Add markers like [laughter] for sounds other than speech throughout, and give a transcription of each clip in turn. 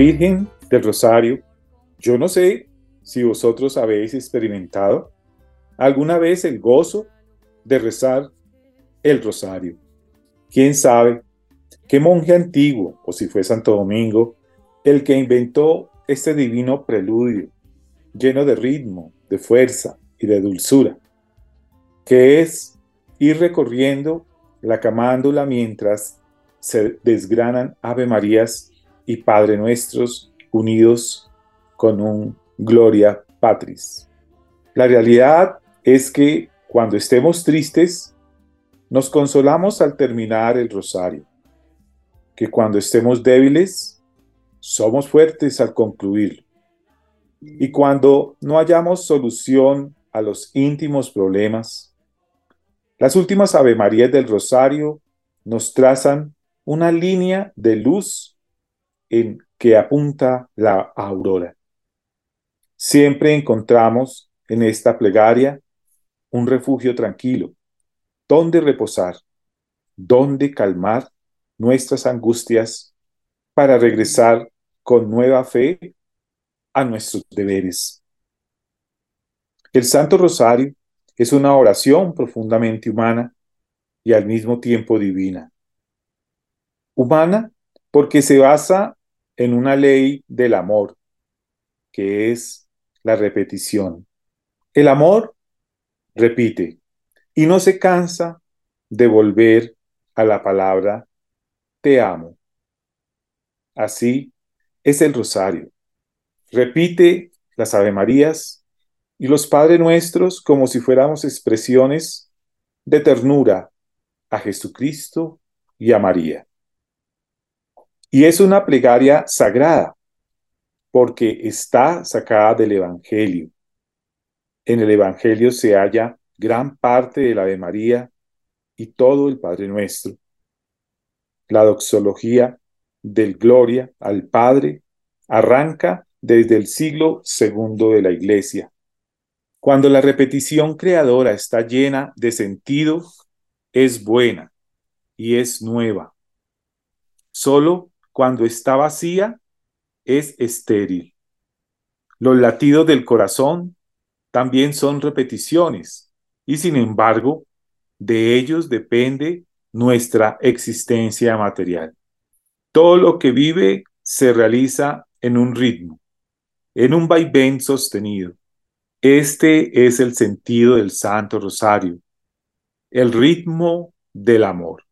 Virgen del Rosario, yo no sé si vosotros habéis experimentado alguna vez el gozo de rezar el rosario. ¿Quién sabe qué monje antiguo, o si fue Santo Domingo, el que inventó este divino preludio, lleno de ritmo, de fuerza y de dulzura, que es ir recorriendo la camándula mientras se desgranan Ave Marías y Padre Nuestros unidos con un Gloria Patris. La realidad es que cuando estemos tristes, nos consolamos al terminar el rosario, que cuando estemos débiles, somos fuertes al concluirlo. Y cuando no hayamos solución a los íntimos problemas, las últimas Ave Marías del Rosario nos trazan una línea de luz en que apunta la aurora. Siempre encontramos en esta plegaria un refugio tranquilo, donde reposar, donde calmar nuestras angustias para regresar con nueva fe a nuestros deberes. El Santo Rosario es una oración profundamente humana y al mismo tiempo divina. Humana porque se basa en una ley del amor, que es la repetición. El amor repite y no se cansa de volver a la palabra te amo. Así es el rosario. Repite las Ave Marías y los Padre Nuestros como si fuéramos expresiones de ternura a Jesucristo y a María. Y es una plegaria sagrada porque está sacada del Evangelio. En el Evangelio se halla gran parte de la Ave María y todo el Padre Nuestro. La doxología del Gloria al Padre arranca desde el siglo segundo de la Iglesia. Cuando la repetición creadora está llena de sentido, es buena y es nueva. Solo cuando está vacía, es estéril. Los latidos del corazón también son repeticiones y sin embargo, de ellos depende nuestra existencia material. Todo lo que vive se realiza en un ritmo, en un vaivén sostenido. Este es el sentido del Santo Rosario, el ritmo del amor,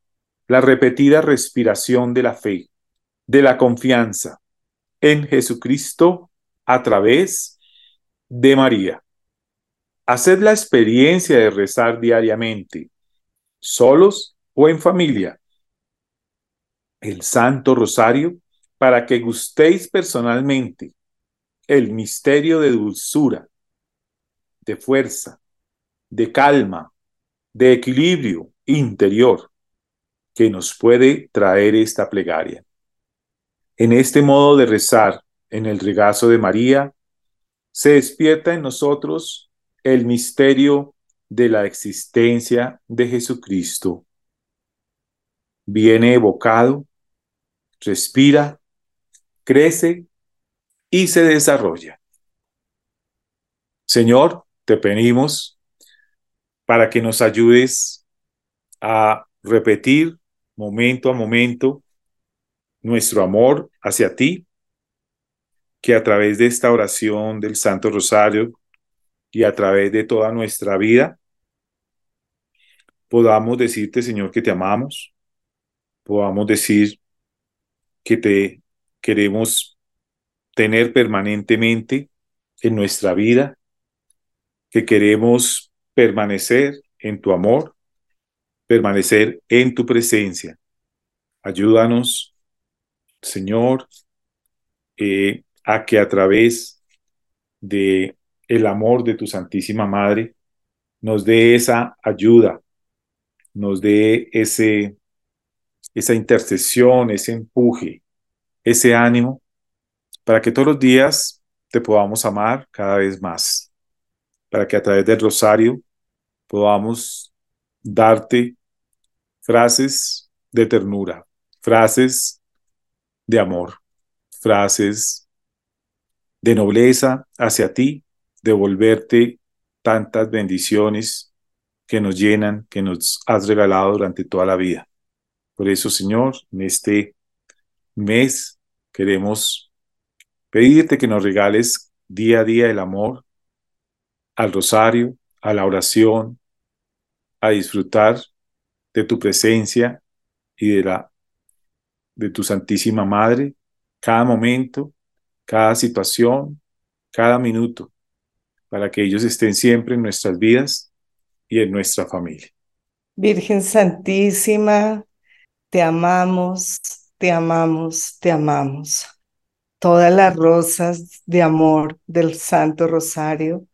la repetida respiración de la fe, de la confianza en Jesucristo a través de María. Haced la experiencia de rezar diariamente, solos o en familia, el Santo Rosario para que gustéis personalmente el misterio de dulzura, de fuerza, de calma, de equilibrio interior que nos puede traer esta plegaria. En este modo de rezar en el regazo de María, se despierta en nosotros el misterio de la existencia de Jesucristo. Viene evocado, respira, crece y se desarrolla. Señor, te pedimos para que nos ayudes a repetir momento a momento nuestro amor hacia ti, que a través de esta oración del Santo Rosario y a través de toda nuestra vida podamos decirte, Señor, que te amamos, podamos decir que te queremos tener permanentemente en nuestra vida, que queremos permanecer en tu amor, permanecer en tu presencia. Ayúdanos, Señor, eh, a que a través de el amor de tu Santísima Madre nos dé esa ayuda nos dé ese, esa intercesión, ese empuje, ese ánimo, para que todos los días te podamos amar cada vez más, para que a través del rosario podamos darte frases de ternura, frases de amor, frases de nobleza hacia ti, devolverte tantas bendiciones que nos llenan, que nos has regalado durante toda la vida. Por eso, Señor, en este mes queremos pedirte que nos regales día a día el amor al rosario, a la oración, a disfrutar de tu presencia y de la de tu Santísima Madre, cada momento, cada situación, cada minuto, para que ellos estén siempre en nuestras vidas y en nuestra familia. Virgen Santísima, te amamos, te amamos, te amamos. Todas las rosas de amor del Santo Rosario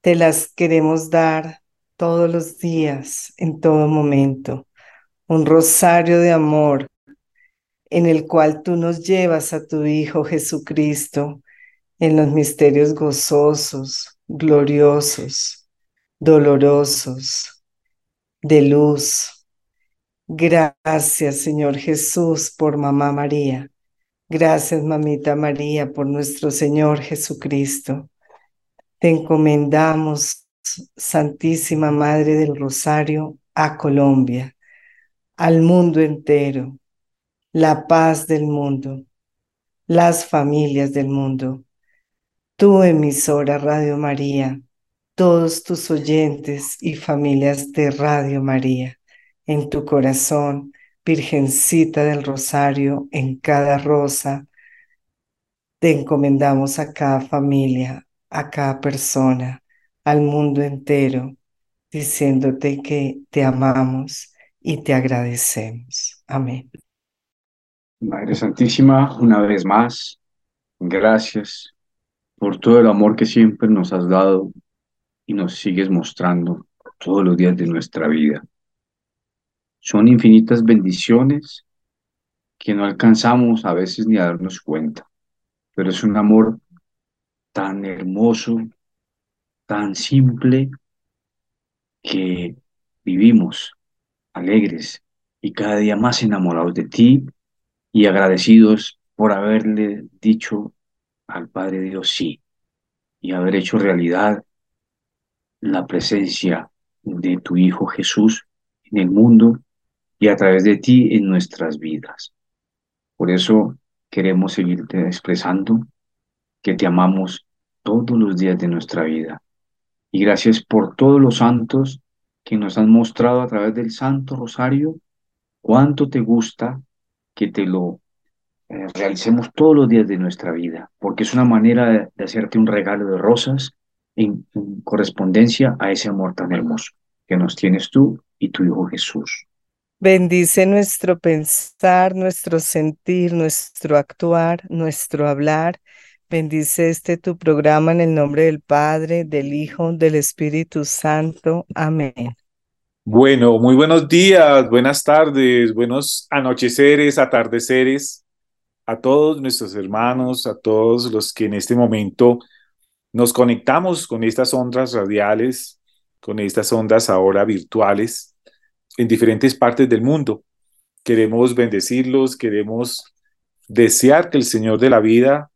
te las queremos dar todos los días, en todo momento. Un rosario de amor en el cual tú nos llevas a tu Hijo Jesucristo en los misterios gozosos, gloriosos, dolorosos, de luz. Gracias, Señor Jesús, por Mamá María. Gracias, Mamita María, por nuestro Señor Jesucristo. Te encomendamos, Santísima Madre del Rosario, a Colombia, al mundo entero la paz del mundo, las familias del mundo, tu emisora Radio María, todos tus oyentes y familias de Radio María, en tu corazón, Virgencita del Rosario, en cada rosa, te encomendamos a cada familia, a cada persona, al mundo entero, diciéndote que te amamos y te agradecemos. Amén. Madre Santísima, una vez más, gracias por todo el amor que siempre nos has dado y nos sigues mostrando todos los días de nuestra vida. Son infinitas bendiciones que no alcanzamos a veces ni a darnos cuenta, pero es un amor tan hermoso, tan simple, que vivimos alegres y cada día más enamorados de ti y agradecidos por haberle dicho al Padre Dios sí y haber hecho realidad la presencia de tu Hijo Jesús en el mundo y a través de ti en nuestras vidas. Por eso queremos seguirte expresando que te amamos todos los días de nuestra vida. Y gracias por todos los santos que nos han mostrado a través del Santo Rosario cuánto te gusta que te lo eh, realicemos todos los días de nuestra vida, porque es una manera de, hacerte un regalo de rosas en, correspondencia a ese amor tan hermoso que nos tienes tú y tu Hijo Jesús. Bendice nuestro pensar, nuestro sentir, nuestro actuar, nuestro hablar. Bendice este tu programa en el nombre del Padre, del Hijo, del Espíritu Santo. Amén. Bueno, muy buenos días, buenas tardes, buenos anocheceres, atardeceres a todos nuestros hermanos, a todos los que en este momento nos conectamos con estas ondas radiales, con estas ondas ahora virtuales en diferentes partes del mundo. Queremos bendecirlos, queremos desear que el Señor de la vida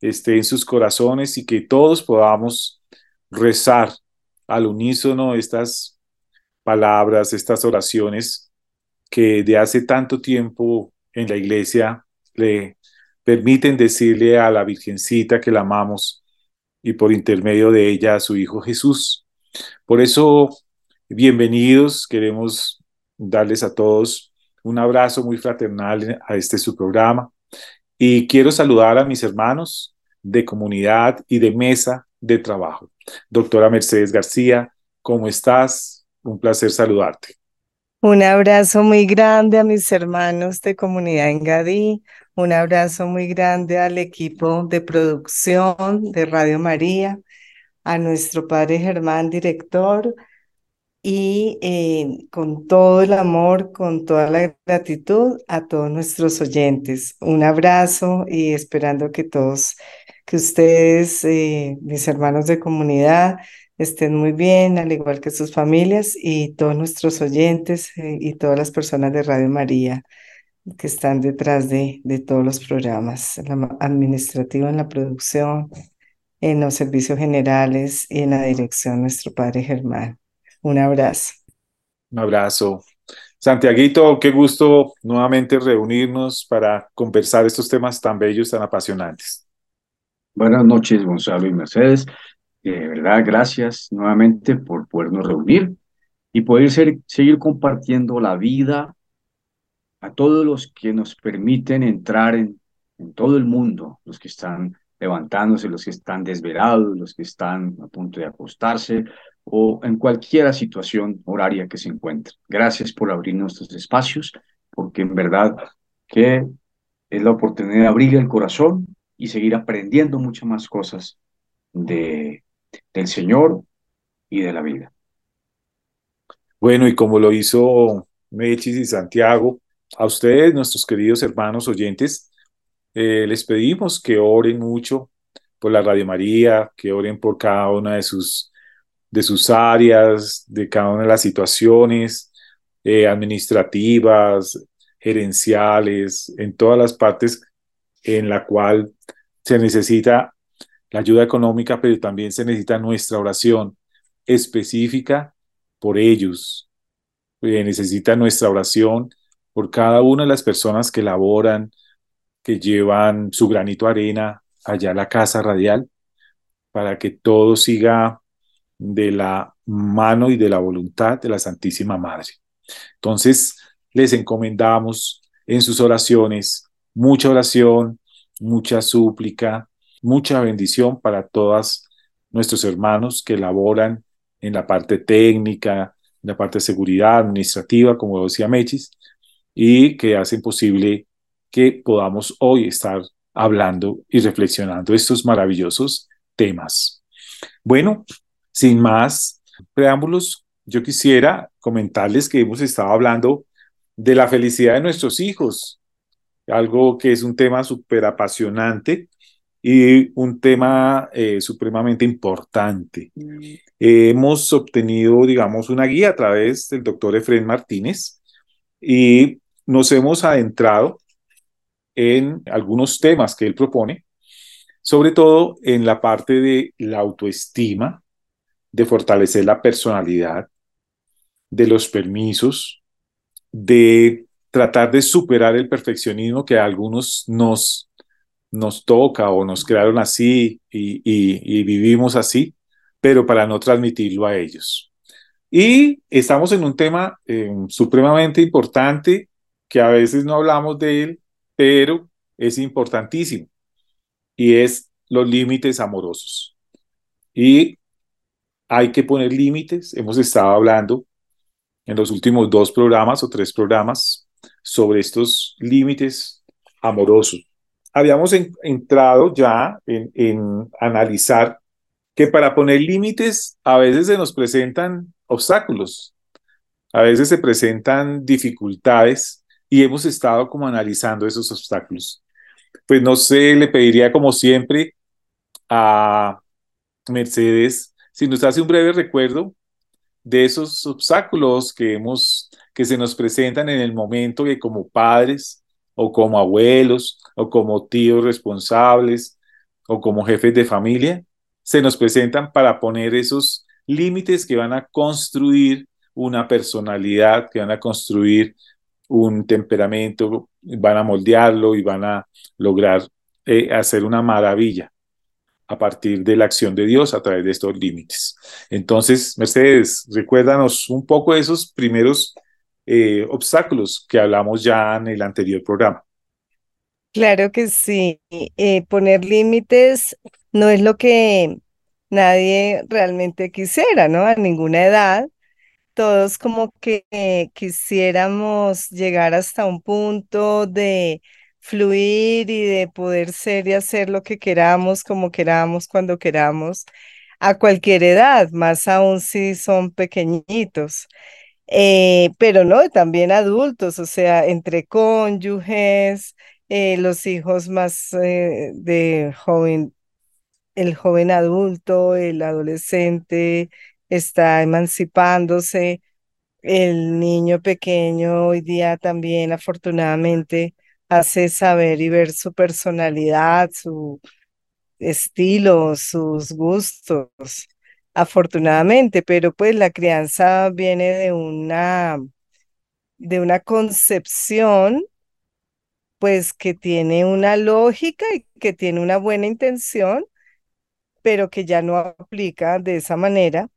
esté en sus corazones y que todos podamos rezar al unísono estas palabras, estas oraciones que de hace tanto tiempo en la iglesia le permiten decirle a la Virgencita que la amamos y por intermedio de ella a su Hijo Jesús. Por eso, bienvenidos, queremos darles a todos un abrazo muy fraternal a este su programa y quiero saludar a mis hermanos de comunidad y de mesa de trabajo. Doctora Mercedes García, ¿cómo estás? Un placer saludarte. Un abrazo muy grande a mis hermanos de comunidad en Gadí, un abrazo muy grande al equipo de producción de Radio María, a nuestro padre Germán, director, y eh, con todo el amor, con toda la gratitud a todos nuestros oyentes. Un abrazo y esperando que todos, que ustedes, eh, mis hermanos de comunidad, estén muy bien, al igual que sus familias y todos nuestros oyentes eh, y todas las personas de Radio María que están detrás de, de todos los programas, en la administrativa, en la producción, en los servicios generales y en la dirección, nuestro Padre Germán. Un abrazo. Un abrazo. Santiaguito, qué gusto nuevamente reunirnos para conversar estos temas tan bellos, tan apasionantes. Buenas noches, Gonzalo y Mercedes. De verdad, gracias nuevamente por podernos reunir y poder ser, seguir compartiendo la vida a todos los que nos permiten entrar en, en todo el mundo, los que están levantándose, los que están desvelados, los que están a punto de acostarse o en cualquier situación horaria que se encuentre. Gracias por abrir nuestros espacios, porque en verdad que es la oportunidad de abrir el corazón y seguir aprendiendo muchas más cosas de, del Señor y de la vida. Bueno, y como lo hizo Mechis y Santiago, a ustedes, nuestros queridos hermanos oyentes, eh, les pedimos que oren mucho por la Radio María, que oren por cada una de sus, de sus áreas, de cada una de las situaciones eh, administrativas, gerenciales, en todas las partes en la cual se necesita la ayuda económica, pero también se necesita nuestra oración específica por ellos. Eh, necesita nuestra oración por cada una de las personas que laboran, que llevan su granito de arena allá a la casa radial, para que todo siga de la mano y de la voluntad de la Santísima Madre. Entonces, les encomendamos en sus oraciones mucha oración, mucha súplica, mucha bendición para todos nuestros hermanos que laboran en la parte técnica, en la parte de seguridad administrativa, como decía Mechis, y que hacen posible que podamos hoy estar hablando y reflexionando estos maravillosos temas. Bueno, sin más preámbulos, yo quisiera comentarles que hemos estado hablando de la felicidad de nuestros hijos, algo que es un tema súper apasionante y un tema eh, supremamente importante. hemos obtenido, digamos, una guía a través del doctor Efren Martínez y nos hemos adentrado en algunos temas que él propone, sobre todo en la parte de la autoestima, de fortalecer la personalidad, de los permisos, de tratar de superar el perfeccionismo que a algunos nos, nos toca o nos crearon así y, vivimos así, pero para no transmitirlo a ellos. Y estamos en un tema eh, supremamente importante que a veces no hablamos de él, pero es importantísimo y es los límites amorosos. Y hay que poner límites. Hemos estado hablando en los últimos dos programas o tres programas sobre estos límites amorosos. Habíamos entrado ya en, en analizar que para poner límites a veces se nos presentan obstáculos, a veces se presentan dificultades y hemos estado como analizando esos obstáculos. Pues no sé, le pediría como siempre a Mercedes si nos hace un breve recuerdo de esos obstáculos que hemos que se nos presentan en el momento que como padres o como abuelos o como tíos responsables o como jefes de familia se nos presentan para poner esos límites que van a construir una personalidad, que van a construir un temperamento, van a moldearlo y van a lograr eh, hacer una maravilla a partir de la acción de Dios a través de estos límites. Entonces, Mercedes, recuérdanos un poco esos primeros eh, obstáculos que hablamos ya en el anterior programa. Claro que sí. Eh, poner límites no es lo que nadie realmente quisiera, ¿no? A ninguna edad todos como que quisiéramos llegar hasta un punto de fluir y de poder ser y hacer lo que queramos, como queramos, cuando queramos. a cualquier edad, más aún si son pequeñitos. Eh, pero no, también adultos, o sea, entre cónyuges, eh, los hijos más eh, de joven, el joven adulto, el adolescente está emancipándose, el niño pequeño hoy día también afortunadamente hace saber y ver su personalidad, su estilo, sus gustos, afortunadamente, pero pues la crianza viene de una, de una concepción pues que tiene una lógica y que tiene una buena intención, pero que ya no aplica de esa manera.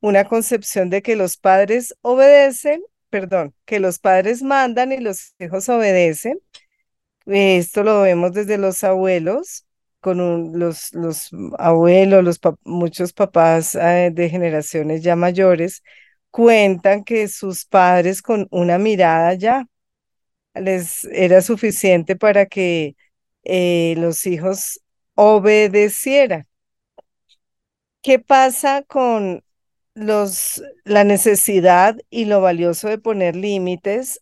Una concepción de que los padres obedecen, perdón, que los padres mandan y los hijos obedecen. Esto lo vemos desde los abuelos, con los, los abuelos, los muchos papás eh, de generaciones ya mayores, cuentan que sus padres con una mirada ya les era suficiente para que eh, los hijos obedecieran. ¿Qué pasa con los, la necesidad y lo valioso de poner límites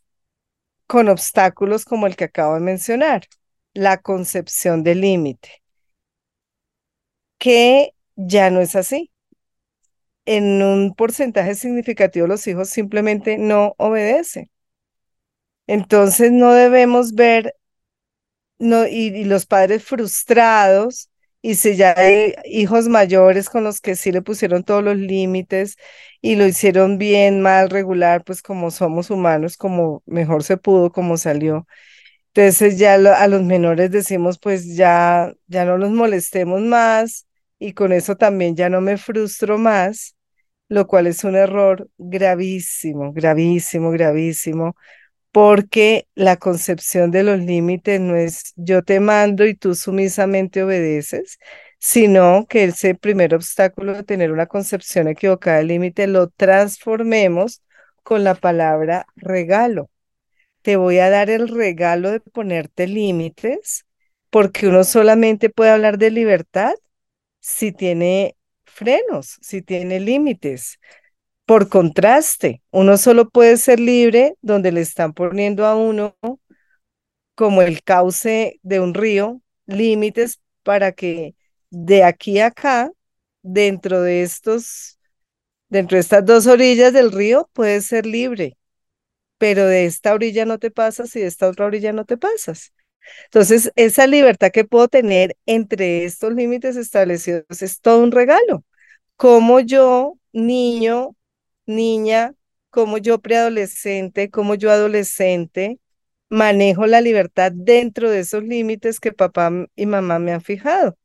con obstáculos como el que acabo de mencionar? La concepción del límite, que ya no es así. En un porcentaje significativo los hijos simplemente no obedecen. Entonces no debemos ver no, y, los padres frustrados, y si ya hay hijos mayores con los que sí le pusieron todos los límites y lo hicieron bien, mal, regular, pues como somos humanos, como mejor se pudo, como salió. Entonces ya a los menores decimos, pues ya, ya no los molestemos más y con eso también ya no me frustro más, lo cual es un error gravísimo, gravísimo, gravísimo, porque la concepción de los límites no es yo te mando y tú sumisamente obedeces, sino que ese primer obstáculo de tener una concepción equivocada del límite lo transformemos con la palabra regalo. Te voy a dar el regalo de ponerte límites, porque uno solamente puede hablar de libertad si tiene frenos, si tiene límites. Por contraste, uno solo puede ser libre donde le están poniendo a uno como el cauce de un río, límites para que de aquí a acá, dentro de estos, dentro de estas dos orillas del río, puedes ser libre, pero de esta orilla no te pasas y de esta otra orilla no te pasas. Entonces, esa libertad que puedo tener entre estos límites establecidos es todo un regalo. Como yo, niño, niña, como yo preadolescente, como yo adolescente, manejo la libertad dentro de esos límites que papá y mamá me han fijado.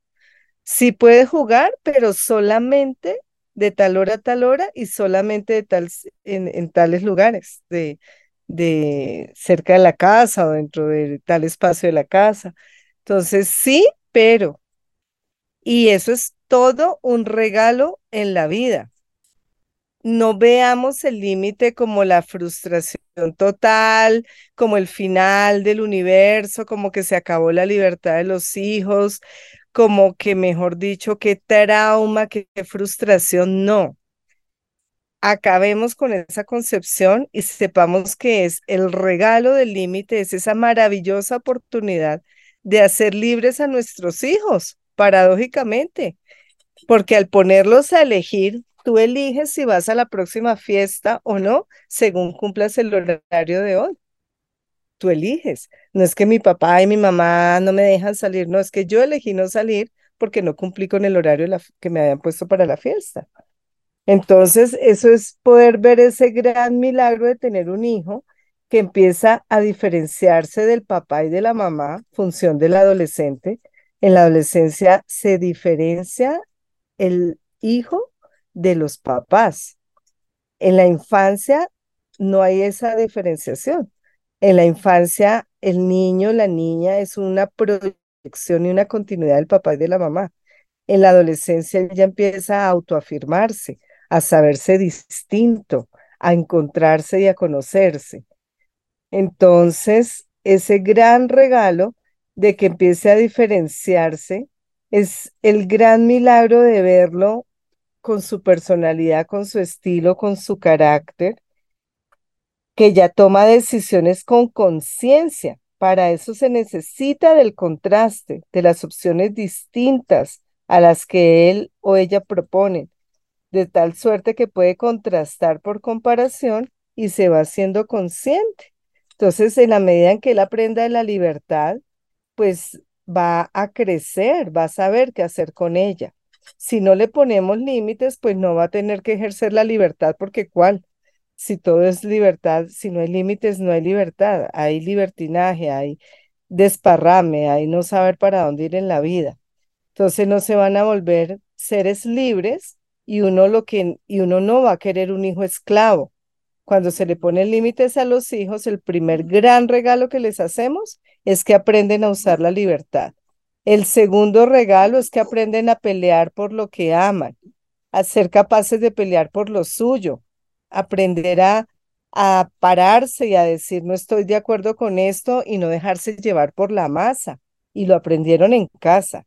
Sí puede jugar, pero solamente de tal hora a tal hora y solamente de tal, en, tales lugares, de, de cerca de la casa o dentro de tal espacio de la casa. Entonces, sí, pero. Y eso es todo un regalo en la vida no veamos el límite como la frustración total, como el final del universo, como que se acabó la libertad de los hijos, como que, mejor dicho, qué trauma, qué, frustración, no. Acabemos con esa concepción y sepamos que es el regalo del límite, es esa maravillosa oportunidad de hacer libres a nuestros hijos, paradójicamente, porque al ponerlos a elegir, Tú eliges si vas a la próxima fiesta o no, según cumplas el horario de hoy. Tú eliges. No es que mi papá y mi mamá no me dejan salir, no, es que yo elegí no salir porque no cumplí con el horario que me habían puesto para la fiesta. Entonces, eso es poder ver ese gran milagro de tener un hijo que empieza a diferenciarse del papá y de la mamá, función del adolescente. En la adolescencia se diferencia el hijo de los papás. En la infancia no hay esa diferenciación. En la infancia, el niño, la niña es una proyección y una continuidad del papá y de la mamá. En la adolescencia ella empieza a autoafirmarse, a saberse distinto, a encontrarse y a conocerse. Entonces, ese gran regalo de que empiece a diferenciarse es el gran milagro de verlo con su personalidad, con su estilo, con su carácter, que ya toma decisiones con conciencia. Para eso se necesita del contraste, de las opciones distintas a las que él o ella proponen, de tal suerte que puede contrastar por comparación y se va haciendo consciente. Entonces, en la medida en que él aprenda de la libertad, pues va a crecer, va a saber qué hacer con ella. Si no le ponemos límites, pues no va a tener que ejercer la libertad, porque ¿cuál? Si todo es libertad, si no hay límites, no hay libertad. Hay libertinaje, hay desparrame, hay no saber para dónde ir en la vida. Entonces no se van a volver seres libres y uno lo que y uno no va a querer un hijo esclavo. Cuando se le ponen límites a los hijos, el primer gran regalo que les hacemos es que aprenden a usar la libertad. El segundo regalo es que aprenden a pelear por lo que aman, a ser capaces de pelear por lo suyo, aprender a, a pararse y a decir no estoy de acuerdo con esto y no dejarse llevar por la masa. Y lo aprendieron en casa.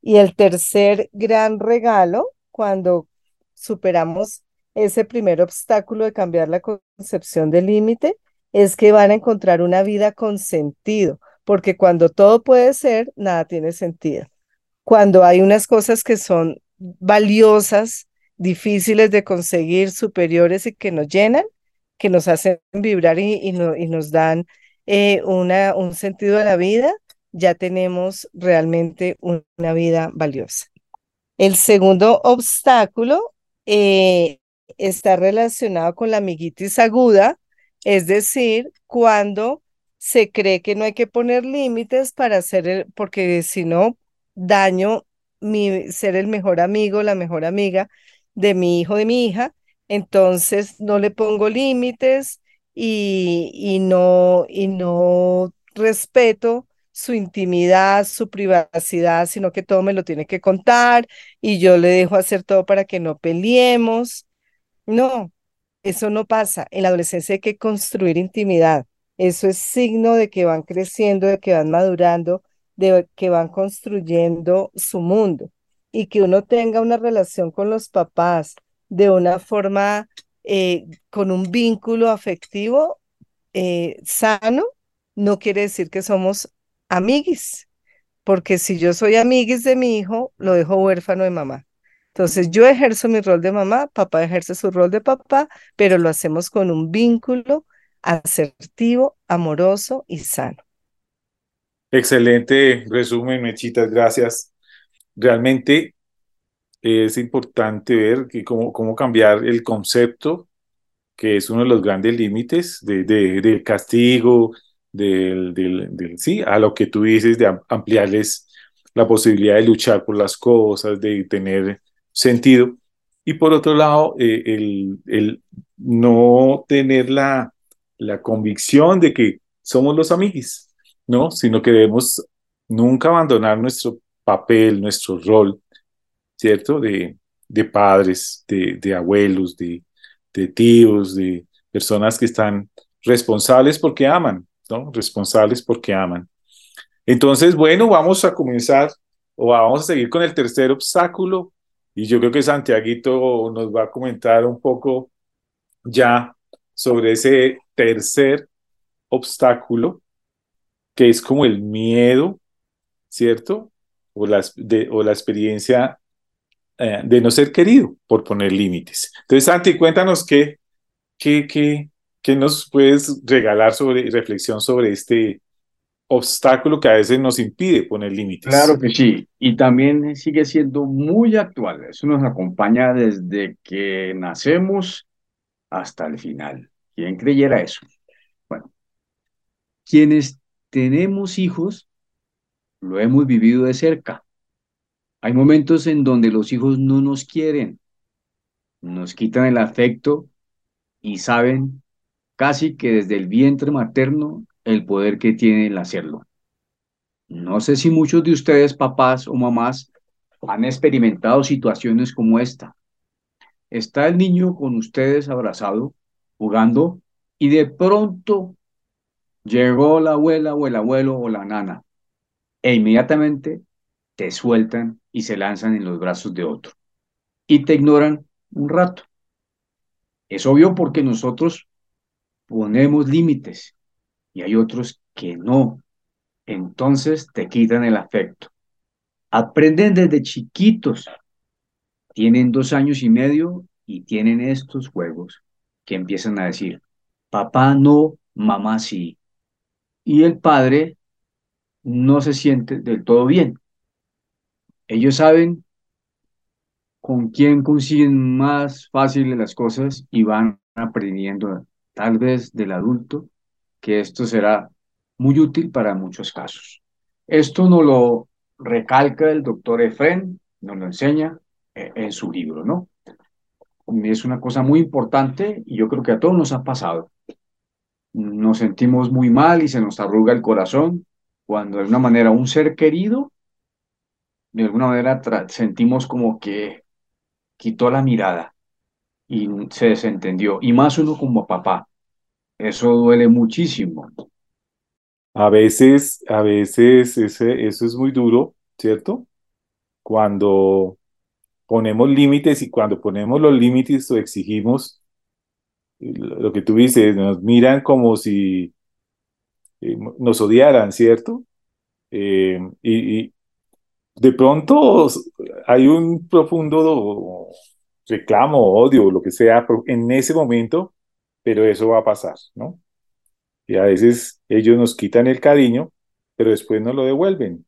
Y el tercer gran regalo, cuando superamos ese primer obstáculo de cambiar la concepción del límite, es que van a encontrar una vida con sentido, porque cuando todo puede ser, nada tiene sentido. Cuando hay unas cosas que son valiosas, difíciles de conseguir, superiores y que nos llenan, que nos hacen vibrar y, nos dan eh, una, un sentido a la vida, ya tenemos realmente una vida valiosa. El segundo obstáculo eh, está relacionado con la amiguitis aguda, es decir, cuando se cree que no hay que poner límites para hacer, porque si no, daño mi, ser el mejor amigo, la mejor amiga de mi hijo, de mi hija, entonces no le pongo límites y, y, no, y no respeto su intimidad, su privacidad, sino que todo me lo tiene que contar y yo le dejo hacer todo para que no peleemos. No, eso no pasa. En la adolescencia hay que construir intimidad. Eso es signo de que van creciendo, de que van madurando, de que van construyendo su mundo. Y que uno tenga una relación con los papás de una forma, eh, con un vínculo afectivo eh, sano, no quiere decir que somos amiguis, porque si yo soy amiguis de mi hijo, lo dejo huérfano de mamá. Entonces yo ejerzo mi rol de mamá, papá ejerce su rol de papá, pero lo hacemos con un vínculo asertivo, amoroso y sano. Excelente resumen, Mechitas, gracias. Realmente es importante ver que cómo, cómo cambiar el concepto, que es uno de los grandes límites de, de, del castigo, del, del, del, sí, a lo que tú dices, de ampliarles la posibilidad de luchar por las cosas, de tener sentido. Y por otro lado, eh, el, el, no tener la, la convicción de que somos los amigos, ¿no? Sino que debemos nunca abandonar nuestro papel, nuestro rol, ¿cierto? De, de padres, de, de abuelos, de, de tíos, de personas que están responsables porque aman, ¿no? Responsables porque aman. Entonces, bueno, vamos a comenzar o vamos a seguir con el tercer obstáculo y yo creo que Santiaguito nos va a comentar un poco ya sobre ese tercer obstáculo que es como el miedo, ¿cierto? O la, o la experiencia eh, de no ser querido por poner límites. Entonces, Santi, cuéntanos qué, qué, qué, ¿Qué nos puedes regalar sobre reflexión sobre este obstáculo que a veces nos impide poner límites? Claro que sí, y también sigue siendo muy actual. Eso nos acompaña desde que nacemos hasta el final. ¿Quién creyera eso? Bueno, quienes tenemos hijos, lo hemos vivido de cerca. Hay momentos en donde los hijos no nos quieren, nos quitan el afecto y saben casi que desde el vientre materno el poder que tiene el hacerlo. No sé si muchos de ustedes, papás o mamás, han experimentado situaciones como esta. Está el niño con ustedes abrazado, jugando, y de pronto llegó la abuela o el abuelo o la nana, e inmediatamente te sueltan y se lanzan en los brazos de otro. y te ignoran un rato. Es obvio porque nosotros ponemos límites y hay otros que no. Entonces te quitan el afecto. Aprenden desde chiquitos. Tienen dos años y medio y tienen estos juegos que empiezan a decir, papá no, mamá sí. Y el padre no se siente del todo bien. Ellos saben con quién consiguen más fáciles las cosas y van aprendiendo tal vez del adulto que esto será muy útil para muchos casos. Esto nos lo recalca el doctor Efren, nos lo enseña eh, en su libro, ¿no? Es una cosa muy importante y yo creo que a todos nos ha pasado. Nos sentimos muy mal y se nos arruga el corazón cuando de alguna manera un ser querido, de alguna manera sentimos como que quitó la mirada y se desentendió. Y más uno como papá. Eso duele muchísimo. A veces, a veces ese, eso es muy duro, ¿cierto? Cuando ponemos límites y cuando ponemos los límites o exigimos lo que tú dices, nos miran como si eh, nos odiaran, ¿cierto? Eh, y, de pronto hay un profundo reclamo, odio, lo que sea, en ese momento, pero eso va a pasar, ¿no? Y a veces ellos nos quitan el cariño, pero después nos lo devuelven.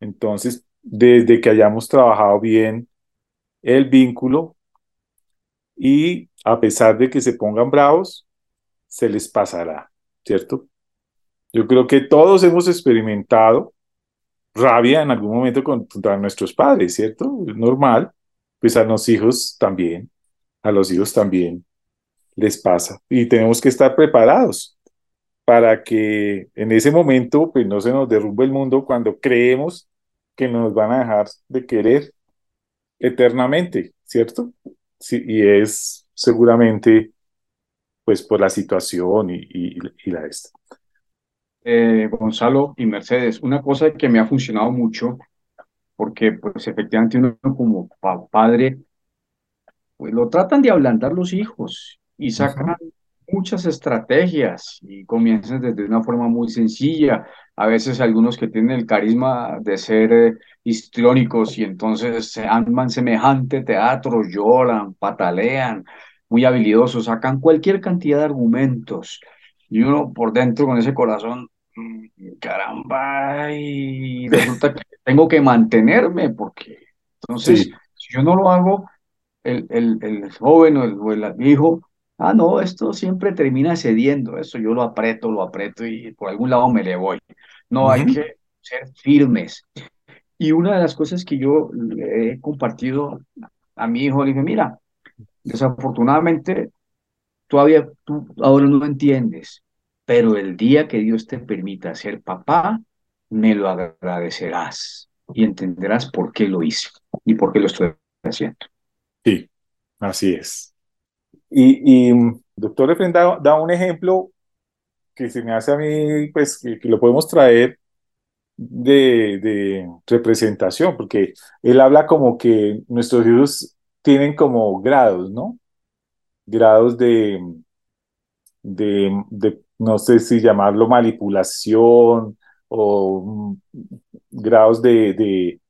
Entonces, desde que hayamos trabajado bien el vínculo y a pesar de que se pongan bravos, se les pasará, ¿cierto? Yo creo que todos hemos experimentado rabia en algún momento contra nuestros padres, ¿cierto? Es normal, pues a los hijos también, a los hijos también les pasa y tenemos que estar preparados para que en ese momento pues no se nos derrumbe el mundo cuando creemos que nos van a dejar de querer eternamente, ¿cierto? Sí, y es seguramente pues por la situación y, y, la esta. Eh, Gonzalo y Mercedes, una cosa que me ha funcionado mucho, porque pues efectivamente uno como padre, pues lo tratan de ablandar los hijos y sacan muchas estrategias y comienzan desde una forma muy sencilla. A veces algunos que tienen el carisma de ser eh, histriónicos y entonces se arman semejante teatro, lloran, patalean, muy habilidosos, sacan cualquier cantidad de argumentos. Y uno por dentro con ese corazón, mm, caramba, y resulta que tengo que mantenerme porque entonces si yo no lo hago, el, el, el joven o el, o el hijo Ah, no, esto siempre termina cediendo, eso yo lo aprieto, lo aprieto y por algún lado me le voy. No, hay que ser firmes. Y una de las cosas que yo le he compartido a mi hijo, le dije, mira, desafortunadamente todavía tú ahora no entiendes, pero el día que Dios te permita ser papá, me lo agradecerás y entenderás por qué lo hice y por qué lo estoy haciendo. Sí, así es. Y, doctor Efren da, un ejemplo que se me hace a mí, pues, que, lo podemos traer de, de, representación, porque él habla como que nuestros hijos tienen como grados, ¿no? Grados de, de, de no sé si llamarlo manipulación o grados de, de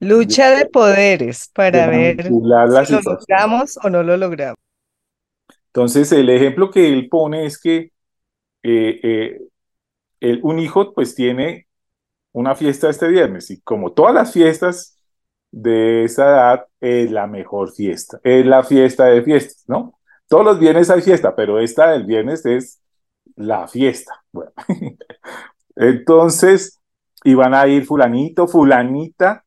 Lucha de, poderes para ver si lo logramos o no lo logramos. Entonces, el ejemplo que él pone es que eh, eh, un hijo pues tiene una fiesta este viernes y como todas las fiestas de esa edad es la mejor fiesta, es la fiesta de fiestas, ¿no? Todos los viernes hay fiesta, pero esta del viernes es la fiesta. Bueno, [laughs] entonces iban a ir fulanito, fulanita,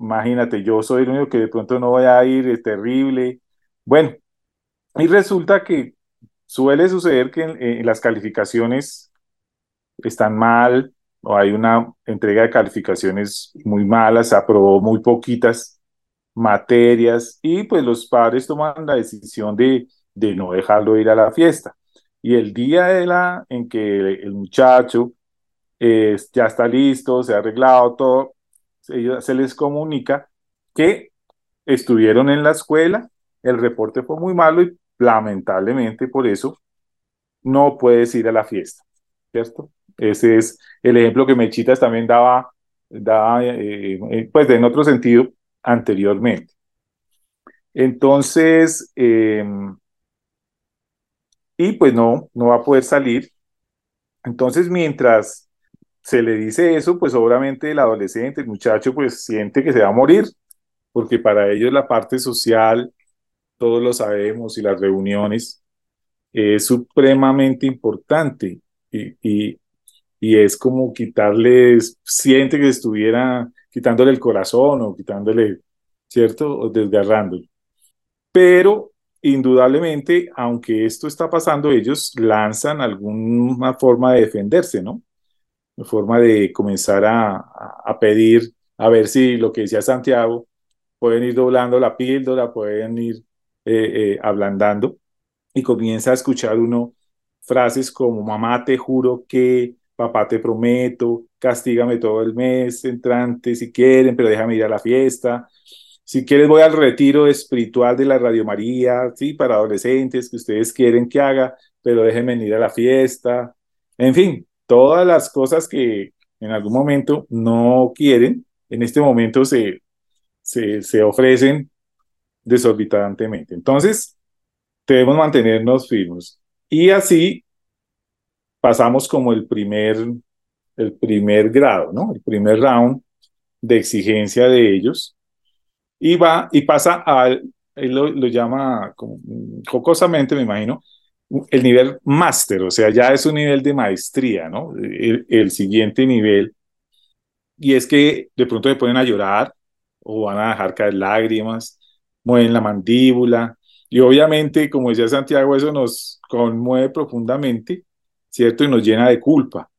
imagínate, yo soy el único que de pronto no voy a ir, es terrible. Bueno, y resulta que suele suceder que las calificaciones están mal o hay una entrega de calificaciones muy malas, aprobó muy poquitas materias y pues los padres toman la decisión de, de no dejarlo ir a la fiesta. Y el día de la, en que el muchacho eh, ya está listo, se ha arreglado todo, se les comunica que estuvieron en la escuela, el reporte fue muy malo y lamentablemente por eso no puedes ir a la fiesta, ¿cierto? Ese es el ejemplo que Mechitas también daba, daba eh, eh, pues en otro sentido anteriormente. Entonces, y pues no, no va a poder salir. Entonces, mientras se le dice eso, pues obviamente el adolescente, el muchacho, pues siente que se va a morir, porque para ellos la parte social, todos lo sabemos, y las reuniones es supremamente importante y, y, y es como quitarles, siente que estuviera quitándole el corazón o quitándole, ¿cierto? O desgarrándolo. Pero indudablemente, aunque esto está pasando, ellos lanzan alguna forma de defenderse, ¿no? Forma de comenzar a, a, pedir, a ver si lo que decía Santiago, pueden ir doblando la píldora, pueden ir eh, eh, ablandando, y comienza a escuchar uno frases como, mamá, te juro que, papá, te prometo, castígame todo el mes entrante si quieren, pero déjame ir a la fiesta, si quieres, voy al retiro espiritual de la Radio María, sí, para adolescentes que ustedes quieren que haga, pero déjenme ir a la fiesta. En fin, todas las cosas que en algún momento no quieren, en este momento se, se, se ofrecen desorbitantemente. Entonces, debemos mantenernos firmes. Y así pasamos como el primer, el primer grado, ¿no? El primer round de exigencia de ellos y va y pasa al, él lo, llama como, jocosamente, me imagino, el nivel máster, o sea, ya es un nivel de maestría, ¿no? El, siguiente nivel. Y es que de pronto se ponen a llorar o van a dejar caer lágrimas, mueven la mandíbula. Y obviamente, como decía Santiago, eso nos conmueve profundamente, ¿cierto? Y nos llena de culpa.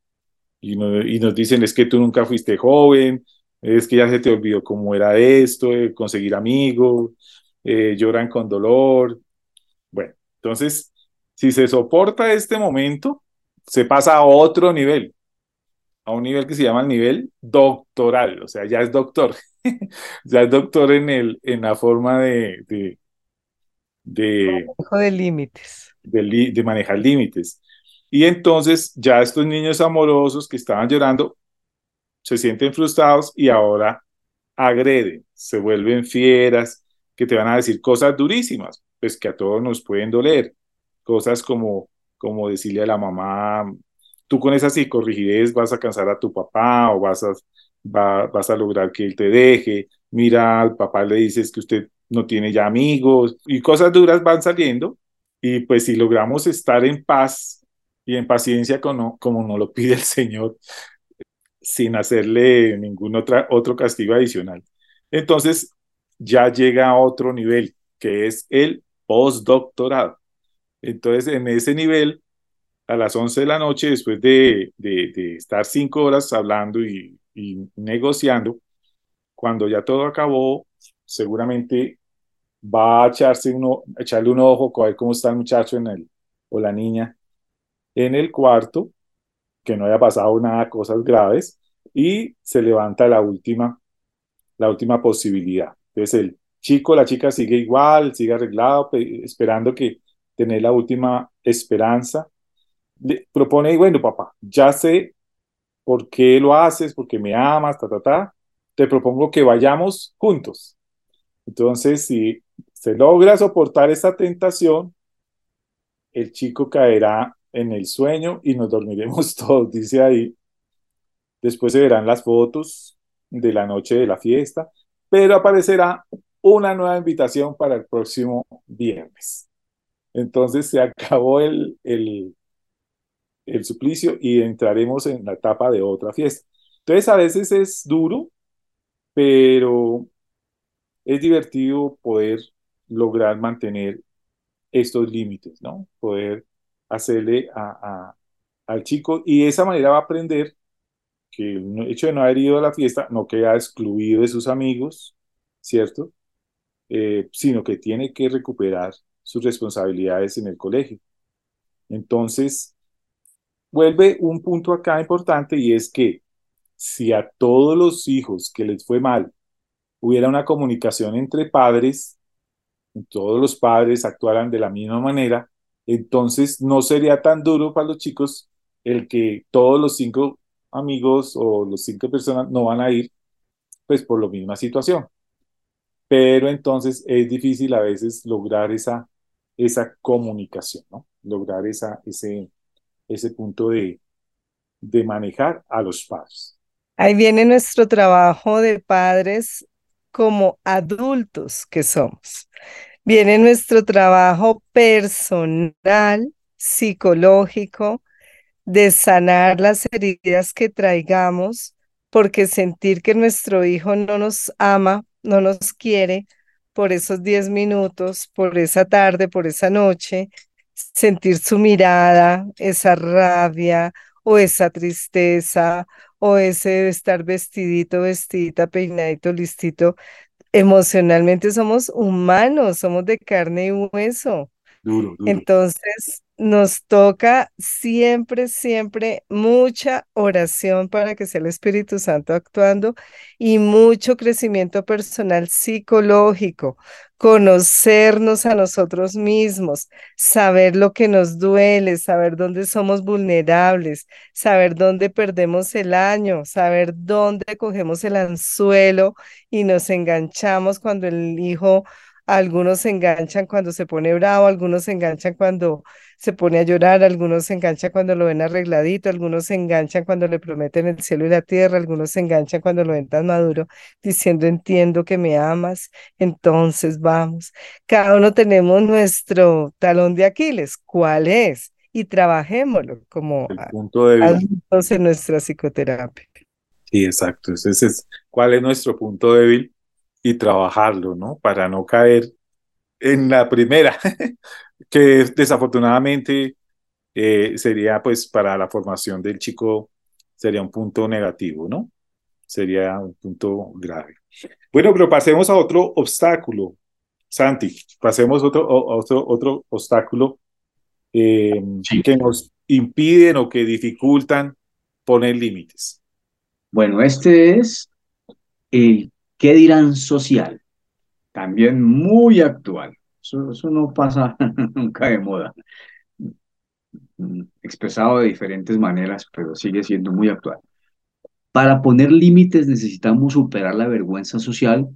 Y, no, y nos dicen, es que tú nunca fuiste joven, es que ya se te olvidó cómo era esto, conseguir amigos, eh, lloran con dolor. Bueno, entonces, si se soporta este momento, se pasa a otro nivel, a un nivel que se llama el nivel doctoral, o sea, ya es doctor, [laughs] ya es doctor en, el, en la forma de... de, de manejo de límites. De, de manejar límites. Y entonces ya estos niños amorosos que estaban llorando se sienten frustrados y ahora agreden, se vuelven fieras, que te van a decir cosas durísimas, pues que a todos nos pueden doler, cosas como, como decirle a la mamá, tú con esa psicorrigidez vas a cansar a tu papá o vas a, vas a lograr que él te deje, mira, al papá le dices que usted no tiene ya amigos y cosas duras van saliendo y pues si logramos estar en paz y en paciencia como, como nos lo pide el Señor, sin hacerle ningún otra, otro castigo adicional. Entonces, ya llega a otro nivel, que es el postdoctorado. Entonces, en ese nivel, a las 11 de la noche, después de, de, estar cinco horas hablando y, negociando, cuando ya todo acabó, seguramente va a echarse uno, echarle un ojo, a ver cómo está el muchacho en el, o la niña en el cuarto que no haya pasado nada, cosas graves, y se levanta la última, la última posibilidad. Entonces el chico, la chica sigue igual, sigue arreglado, esperando que tener la última esperanza. Le propone, bueno, papá, ya sé por qué lo haces, porque me amas, ta, ta, ta. Te propongo que vayamos juntos. Entonces, si se logra soportar esta tentación, el chico caerá en el sueño y nos dormiremos [laughs] todos, dice ahí. Después se verán las fotos de la noche de la fiesta, pero aparecerá una nueva invitación para el próximo viernes. Entonces se acabó el, el, el suplicio y entraremos en la etapa de otra fiesta. Entonces a veces es duro, pero es divertido poder lograr mantener estos límites, ¿no? Poder hacerle a, al chico y de esa manera va a aprender que el hecho de no haber ido a la fiesta no queda excluido de sus amigos, ¿cierto? Eh, sino que tiene que recuperar sus responsabilidades en el colegio. Entonces, vuelve un punto acá importante y es que si a todos los hijos que les fue mal hubiera una comunicación entre padres, todos los padres actuaran de la misma manera, entonces no sería tan duro para los chicos el que todos los cinco amigos o los cinco personas no van a ir, pues por la misma situación. Pero entonces es difícil a veces lograr esa, esa comunicación, ¿no? Lograr esa, ese, ese punto de, de manejar a los padres. Ahí viene nuestro trabajo de padres como adultos que somos. Viene nuestro trabajo personal, psicológico, de sanar las heridas que traigamos, porque sentir que nuestro hijo no nos ama, no nos quiere por esos 10 minutos, por esa tarde, por esa noche, sentir su mirada, esa rabia o esa tristeza o ese estar vestidito, vestidita, peinadito, listito. Emocionalmente somos humanos, somos de carne y hueso. Duro, duro. Entonces, nos toca siempre, siempre mucha oración para que sea el Espíritu Santo actuando y mucho crecimiento personal psicológico, conocernos a nosotros mismos, saber lo que nos duele, saber dónde somos vulnerables, saber dónde perdemos el año, saber dónde cogemos el anzuelo y nos enganchamos cuando el hijo algunos se enganchan cuando se pone bravo, algunos se enganchan cuando se pone a llorar, algunos se enganchan cuando lo ven arregladito, algunos se enganchan cuando le prometen el cielo y la tierra, algunos se enganchan cuando lo ven tan maduro, diciendo entiendo que me amas, entonces vamos. Cada uno tenemos nuestro talón de Aquiles, ¿cuál es? Y trabajémoslo como adultos en nuestra psicoterapia. Sí, exacto. Ese es cuál es nuestro punto débil y trabajarlo, ¿no? Para no caer en la primera, [laughs] que desafortunadamente eh, sería pues para la formación del chico, sería un punto negativo, ¿no? Sería un punto grave. Bueno, pero pasemos a otro obstáculo, Santi, pasemos a otro, otro, otro obstáculo eh, que nos impiden o que dificultan poner límites. Bueno, este es el ¿Qué dirán social? También muy actual. Eso, no pasa [laughs] nunca de moda. Expresado de diferentes maneras, pero sigue siendo muy actual. Para poner límites necesitamos superar la vergüenza social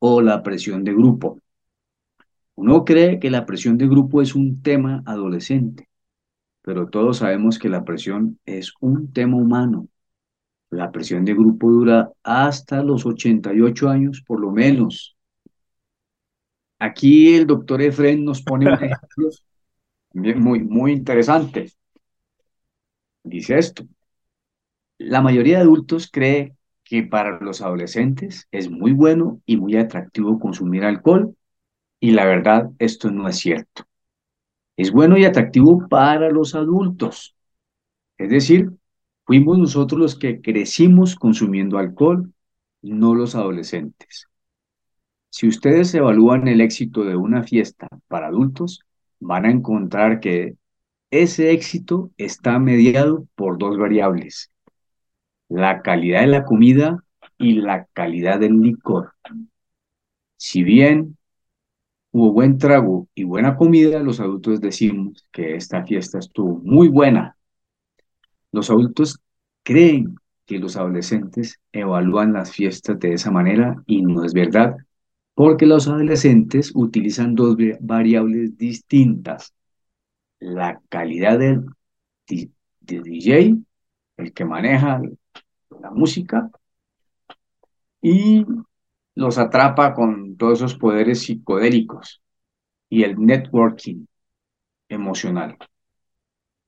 o la presión de grupo. Uno cree que la presión de grupo es un tema adolescente, pero todos sabemos que la presión es un tema humano la presión de grupo dura hasta los 88 años, por lo menos. Aquí el doctor Efren nos pone un ejemplo muy, muy interesante. Dice esto. La mayoría de adultos cree que para los adolescentes es muy bueno y muy atractivo consumir alcohol y la verdad esto no es cierto. Es bueno y atractivo para los adultos. Es decir, Fuimos nosotros los que crecimos consumiendo alcohol, no los adolescentes. Si ustedes evalúan el éxito de una fiesta para adultos, van a encontrar que ese éxito está mediado por dos variables, la calidad de la comida y la calidad del licor. Si bien hubo buen trago y buena comida, los adultos decimos que esta fiesta estuvo muy buena, los adultos creen que los adolescentes evalúan las fiestas de esa manera y no es verdad, porque los adolescentes utilizan dos variables distintas. La calidad del, DJ, el que maneja la música, y los atrapa con todos esos poderes psicodélicos y el networking emocional.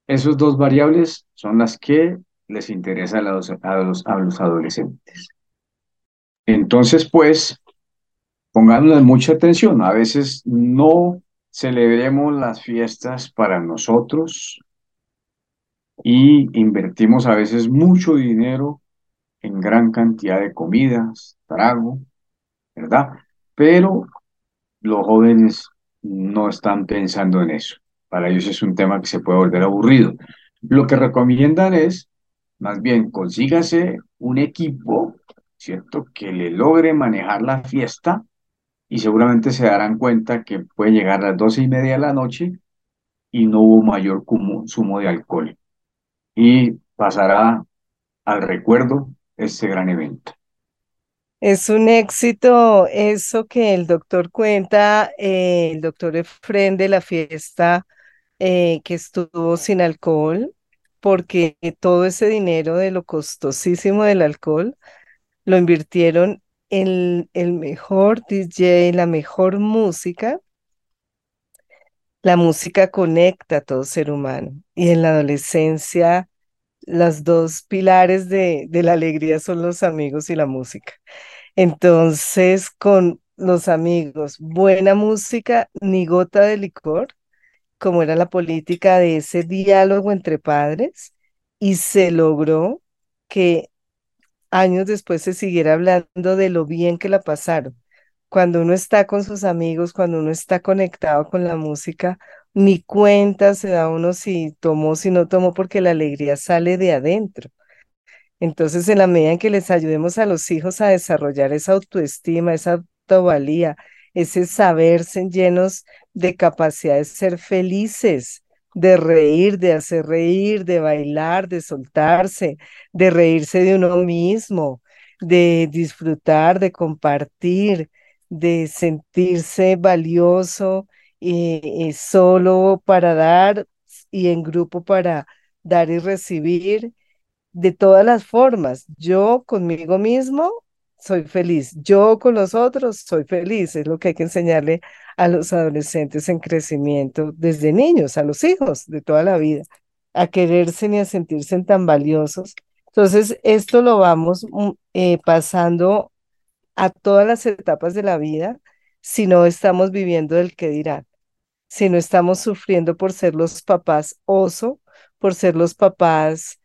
Esas dos variables son las que les interesa a los, a los, a los adolescentes. Entonces, pues, pongámosle mucha atención. A veces no celebremos las fiestas para nosotros y invertimos a veces mucho dinero en gran cantidad de comidas, trago, ¿verdad? Pero los jóvenes no están pensando en eso. Para ellos es un tema que se puede volver aburrido. Lo que recomiendan es, más bien, consígase un equipo ¿cierto? Que le logre manejar la fiesta y seguramente se darán cuenta que puede llegar a las doce y media de la noche y no hubo mayor consumo de alcohol. Y pasará al recuerdo este gran evento. Es un éxito eso que el doctor cuenta, eh, el doctor Efren de la fiesta eh, que estuvo sin alcohol, porque todo ese dinero de lo costosísimo del alcohol lo invirtieron en el mejor DJ, la mejor música. La música conecta a todo ser humano y en la adolescencia los dos pilares de, de la alegría son los amigos y la música. Entonces, con los amigos, buena música, ni gota de licor, como era la política de ese diálogo entre padres, y se logró que años después se siguiera hablando de lo bien que la pasaron. Cuando uno está con sus amigos, cuando uno está conectado con la música, ni cuenta se da uno si tomó, si no tomó, porque la alegría sale de adentro. Entonces, en la medida en que les ayudemos a los hijos a desarrollar esa autoestima, esa autovalía, ese saberse llenos de capacidad de ser felices, de reír, de hacer reír, de bailar, de soltarse, de reírse de uno mismo, de disfrutar, de compartir, de sentirse valioso y, solo para dar y en grupo para dar y recibir de todas las formas. Yo conmigo mismo soy feliz, yo con los otros soy feliz, es lo que hay que enseñarle a los adolescentes en crecimiento desde niños, a los hijos de toda la vida, a quererse ni a sentirse tan valiosos. Entonces, esto lo vamos mm, eh, pasando a todas las etapas de la vida si no estamos viviendo el que dirán, si no estamos sufriendo por ser los papás oso, por ser los papás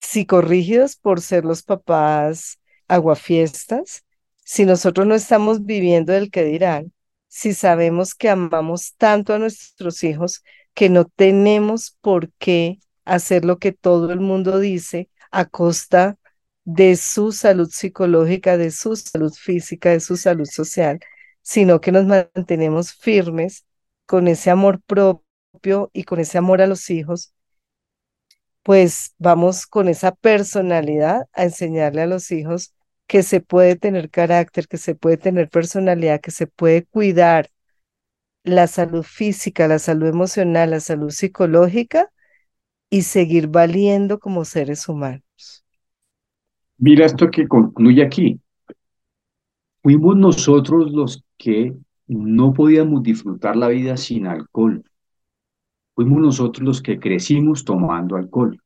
psicorrígidos, por ser los papás aguafiestas, si nosotros no estamos viviendo el que dirán, si sabemos que amamos tanto a nuestros hijos que no tenemos por qué hacer lo que todo el mundo dice a costa de su salud psicológica, de su salud física, de su salud social, sino que nos mantenemos firmes con ese amor propio y con ese amor a los hijos, pues vamos con esa personalidad a enseñarle a los hijos que se puede tener carácter, que se puede tener personalidad, que se puede cuidar la salud física, la salud emocional, la salud psicológica y seguir valiendo como seres humanos. Mira esto que concluye aquí. Fuimos nosotros los que no podíamos disfrutar la vida sin alcohol. Fuimos nosotros los que crecimos tomando alcohol,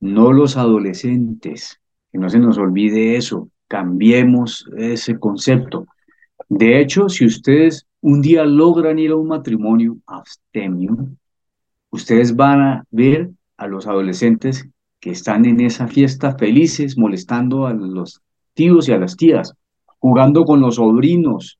no los adolescentes. Que no se nos olvide eso cambiemos ese concepto. De hecho, si ustedes un día logran ir a un matrimonio abstemio, ustedes van a ver a los adolescentes que están en esa fiesta felices, molestando a los tíos y a las tías, jugando con los sobrinos,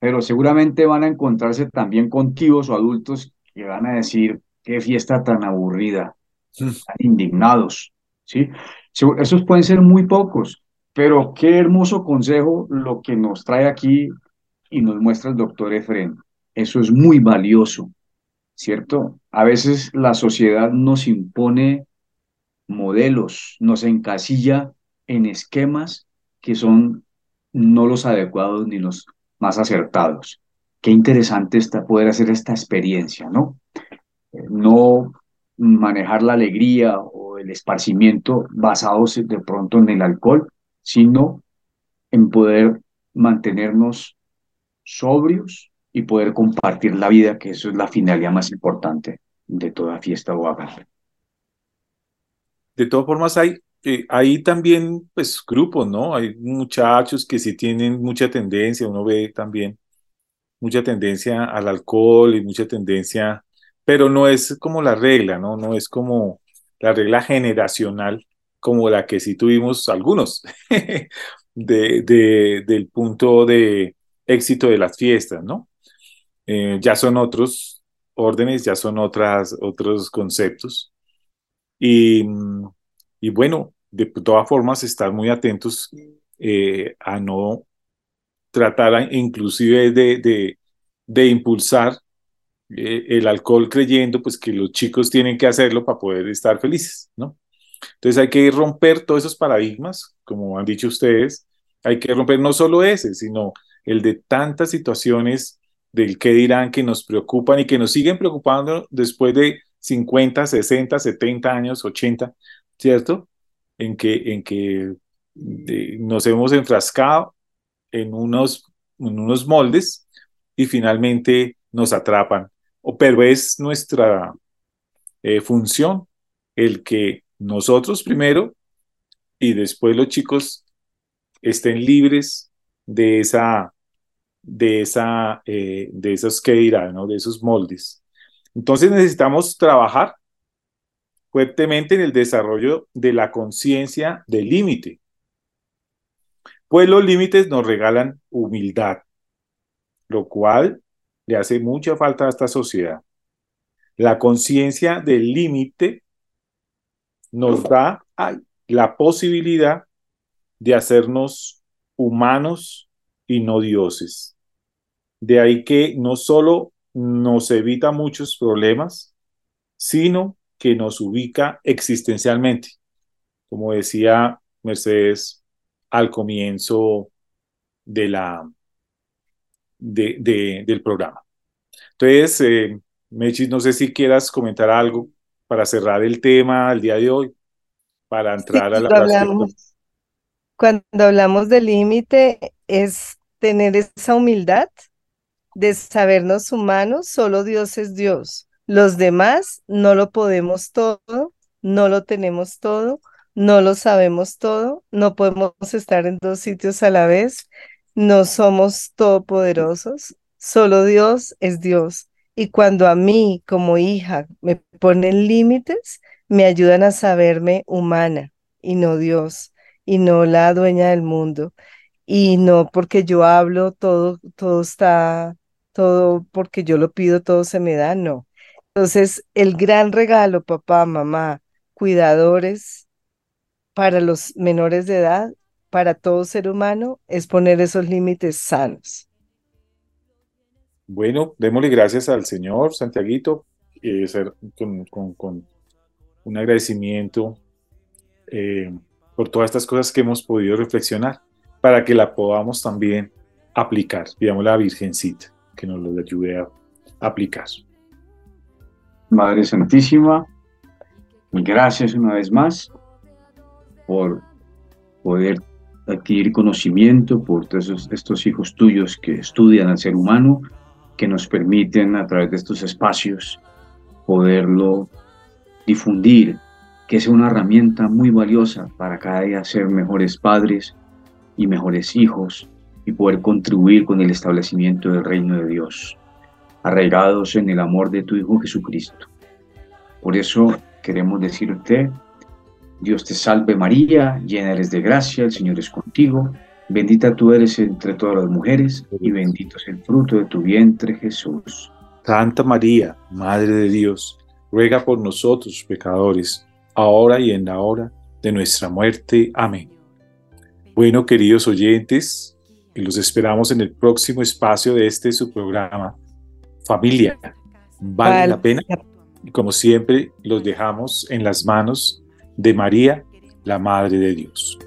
pero seguramente van a encontrarse también con tíos o adultos que van a decir, qué fiesta tan aburrida, mm. están indignados, ¿sí? Esos pueden ser muy pocos, pero qué hermoso consejo lo que nos trae aquí y nos muestra el doctor Efren. Eso es muy valioso, ¿cierto? A veces la sociedad nos impone modelos, nos encasilla en esquemas que son no los adecuados ni los más acertados. Qué interesante está poder hacer esta experiencia, ¿no? Eh, no manejar la alegría o el esparcimiento basados de pronto en el alcohol, sino en poder mantenernos sobrios y poder compartir la vida, que eso es la finalidad más importante de toda fiesta o haga. De todas formas, hay, eh, hay también pues grupos, ¿no? Hay muchachos que sí tienen mucha tendencia, uno ve también mucha tendencia al alcohol y mucha tendencia, pero no es como la regla, ¿no? No es como la regla generacional como la que sí tuvimos algunos [laughs] de, del punto de éxito de las fiestas, ¿no? Eh, ya son otros órdenes, ya son otras, otros conceptos. Y, y bueno, de todas formas, estar muy atentos eh, a no tratar inclusive de, de, impulsar eh, el alcohol creyendo pues que los chicos tienen que hacerlo para poder estar felices, ¿no? Entonces hay que romper todos esos paradigmas, como han dicho ustedes, hay que romper no solo ese, sino el de tantas situaciones del que dirán que nos preocupan y que nos siguen preocupando después de 50, 60, 70 años, 80, ¿cierto? En que, en que nos hemos enfrascado en unos, en unos moldes y finalmente nos atrapan. Pero es nuestra eh, función el que nosotros primero y después los chicos estén libres de esa de esa eh, de esos que dirán, ¿no? de esos moldes. Entonces necesitamos trabajar fuertemente en el desarrollo de la conciencia del límite. Pues los límites nos regalan humildad, lo cual le hace mucha falta a esta sociedad. La conciencia del límite nos da la posibilidad de hacernos humanos y no dioses. De ahí que no solo nos evita muchos problemas, sino que nos ubica existencialmente. Como decía Mercedes al comienzo del programa. Entonces, eh, Mechis, no sé si quieras comentar algo para cerrar el tema el día de hoy, para entrar a la hablamos, Cuando hablamos de límite, es tener esa humildad de sabernos humanos, solo Dios es Dios. Los demás no lo podemos todo, no lo tenemos todo, no lo sabemos todo, no podemos estar en dos sitios a la vez, no somos todopoderosos, solo Dios es Dios. Y cuando a mí como hija me ponen límites, me ayudan a saberme humana y no Dios, y no la dueña del mundo. Y no porque yo hablo, todo, todo está, todo porque yo lo pido, todo se me da, no. Entonces, el gran regalo, papá, mamá, cuidadores para los menores de edad, para todo ser humano, es poner esos límites sanos. Bueno, démosle gracias al Señor, Santiaguito, eh, con, un agradecimiento eh, por todas estas cosas que hemos podido reflexionar, para que la podamos también aplicar. Pidamos a la Virgencita que nos lo ayude a aplicar. Madre Santísima, gracias una vez más por poder adquirir conocimiento, por todos estos hijos tuyos que estudian al ser humano que nos permiten a través de estos espacios poderlo difundir, que sea una herramienta muy valiosa para cada día ser mejores padres y mejores hijos y poder contribuir con el establecimiento del reino de Dios, arraigados en el amor de tu Hijo Jesucristo. Por eso queremos decirte, Dios te salve María, llena eres de gracia, el Señor es contigo Bendita tú eres entre todas las mujeres y bendito es el fruto de tu vientre Jesús. Santa María, Madre de Dios, ruega por nosotros pecadores, ahora y en la hora de nuestra muerte. Amén. Bueno, queridos oyentes, los esperamos en el próximo espacio de este su programa. Familia, vale, la pena. Y como siempre, los dejamos en las manos de María, la Madre de Dios.